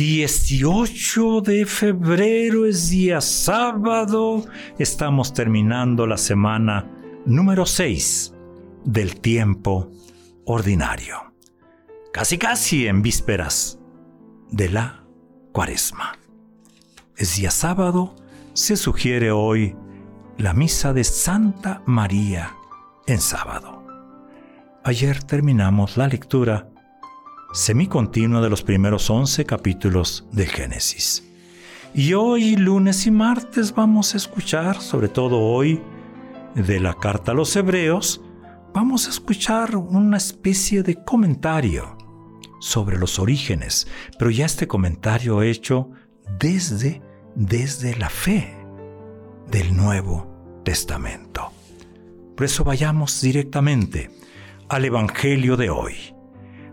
18 de febrero es día sábado. Estamos terminando la semana número 6 del tiempo ordinario. Casi casi en vísperas de la cuaresma. Es día sábado, se sugiere hoy la misa de Santa María en sábado. Ayer terminamos la lectura semicontinua de los primeros 11 capítulos de Génesis. Y hoy, lunes y martes, vamos a escuchar, sobre todo hoy, de la carta a los hebreos, vamos a escuchar una especie de comentario sobre los orígenes, pero ya este comentario hecho desde, desde la fe del Nuevo Testamento. Por eso vayamos directamente al Evangelio de hoy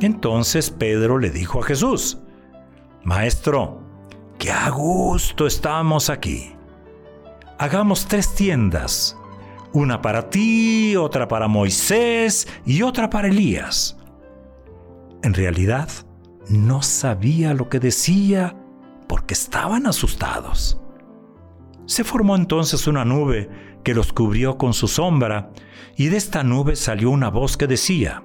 Entonces Pedro le dijo a Jesús, Maestro, qué a gusto estamos aquí. Hagamos tres tiendas, una para ti, otra para Moisés y otra para Elías. En realidad, no sabía lo que decía porque estaban asustados. Se formó entonces una nube que los cubrió con su sombra, y de esta nube salió una voz que decía,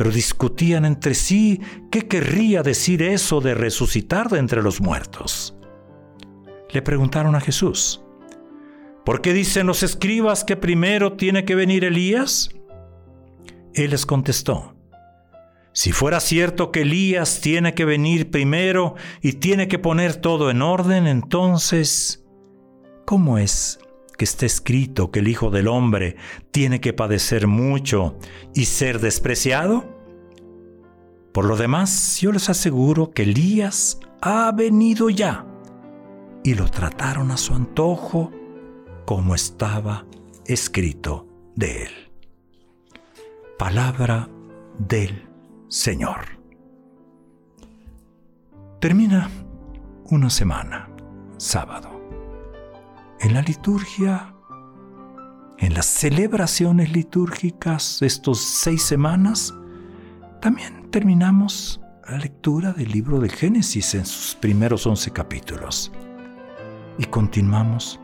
pero discutían entre sí qué querría decir eso de resucitar de entre los muertos. Le preguntaron a Jesús, ¿por qué dicen los escribas que primero tiene que venir Elías? Él les contestó, si fuera cierto que Elías tiene que venir primero y tiene que poner todo en orden, entonces, ¿cómo es que está escrito que el Hijo del Hombre tiene que padecer mucho y ser despreciado? Por lo demás, yo les aseguro que Elías ha venido ya y lo trataron a su antojo como estaba escrito de él. Palabra del Señor. Termina una semana, sábado en la liturgia, en las celebraciones litúrgicas, estos seis semanas, también terminamos la lectura del libro de Génesis en sus primeros once capítulos. Y continuamos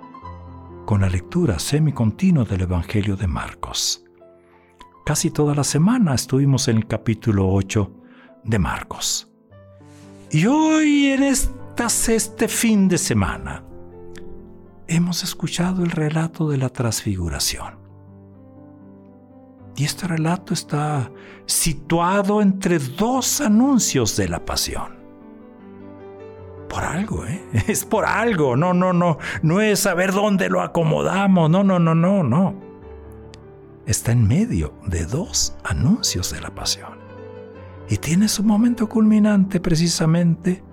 con la lectura semicontinua del Evangelio de Marcos. Casi toda la semana estuvimos en el capítulo 8 de Marcos. Y hoy en este fin de semana hemos escuchado el relato de la transfiguración. Y este relato está situado entre dos anuncios de la pasión. Por algo, ¿eh? Es por algo. No, no, no. No es saber dónde lo acomodamos. No, no, no, no, no. Está en medio de dos anuncios de la pasión. Y tiene su momento culminante precisamente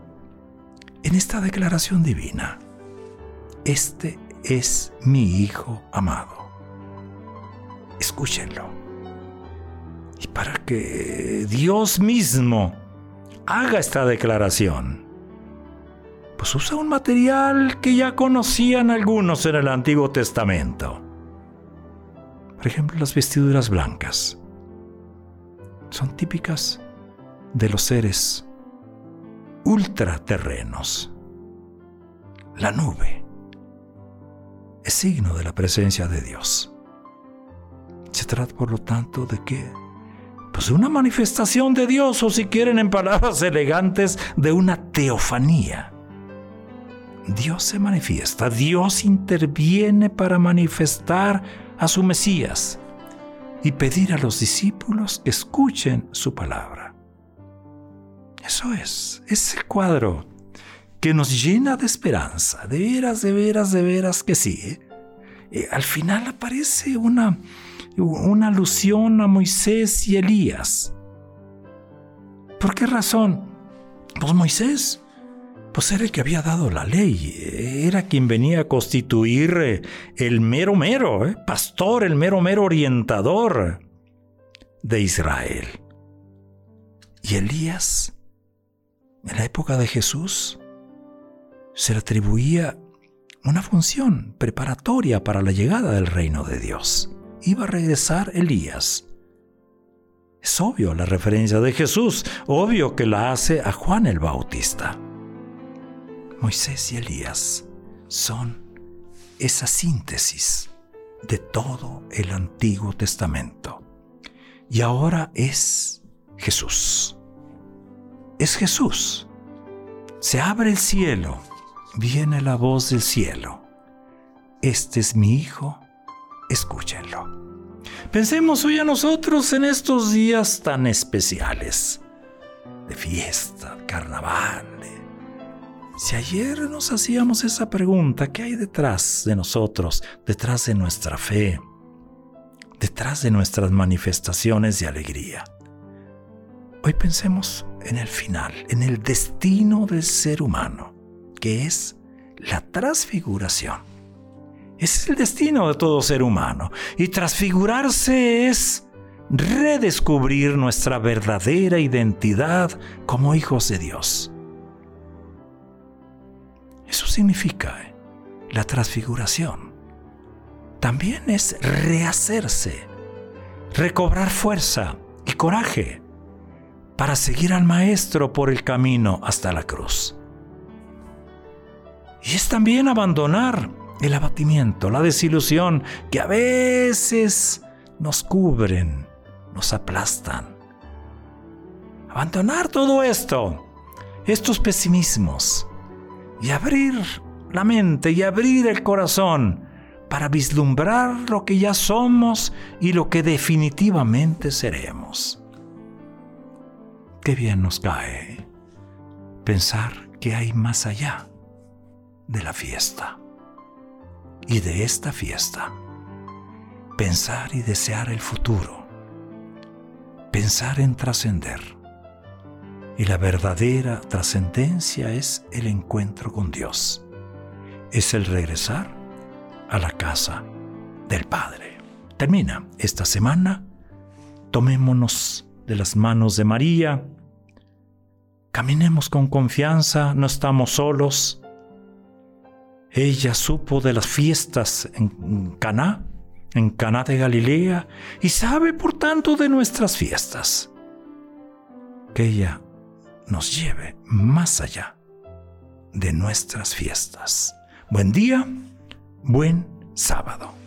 en esta declaración divina. Este es mi Hijo amado. Escúchenlo. Y para que Dios mismo haga esta declaración, pues usa un material que ya conocían algunos en el Antiguo Testamento. Por ejemplo, las vestiduras blancas. Son típicas de los seres ultraterrenos. La nube signo de la presencia de Dios. Se trata, por lo tanto, de que pues una manifestación de Dios, o si quieren en palabras elegantes, de una teofanía. Dios se manifiesta, Dios interviene para manifestar a su Mesías y pedir a los discípulos que escuchen su palabra. Eso es, es el cuadro que nos llena de esperanza, de veras, de veras, de veras que sí. ¿eh? Eh, al final aparece una, una alusión a Moisés y Elías. ¿Por qué razón? Pues Moisés, pues era el que había dado la ley, era quien venía a constituir eh, el mero mero, pastor, el mero mero orientador de Israel. Y Elías, en la época de Jesús, se le atribuía una función preparatoria para la llegada del reino de Dios iba a regresar Elías. Es obvio la referencia de Jesús, obvio que la hace a Juan el Bautista. Moisés y Elías son esa síntesis de todo el Antiguo Testamento. Y ahora es Jesús. Es Jesús. Se abre el cielo, viene la voz del cielo. Este es mi Hijo escúchenlo. Pensemos hoy a nosotros en estos días tan especiales, de fiesta, carnaval. Si ayer nos hacíamos esa pregunta, ¿qué hay detrás de nosotros, detrás de nuestra fe, detrás de nuestras manifestaciones de alegría? Hoy pensemos en el final, en el destino del ser humano, que es la transfiguración ese es el destino de todo ser humano. Y transfigurarse es redescubrir nuestra verdadera identidad como hijos de Dios. Eso significa eh, la transfiguración. También es rehacerse, recobrar fuerza y coraje para seguir al Maestro por el camino hasta la cruz. Y es también abandonar el abatimiento, la desilusión que a veces nos cubren, nos aplastan. Abandonar todo esto, estos pesimismos, y abrir la mente y abrir el corazón para vislumbrar lo que ya somos y lo que definitivamente seremos. Qué bien nos cae pensar que hay más allá de la fiesta y de esta fiesta. Pensar y desear el futuro. Pensar en trascender. Y la verdadera trascendencia es el encuentro con Dios. Es el regresar a la casa del Padre. Termina esta semana. Tomémonos de las manos de María. Caminemos con confianza, no estamos solos ella supo de las fiestas en Caná, en Caná de Galilea, y sabe por tanto de nuestras fiestas. Que ella nos lleve más allá de nuestras fiestas. Buen día, buen sábado.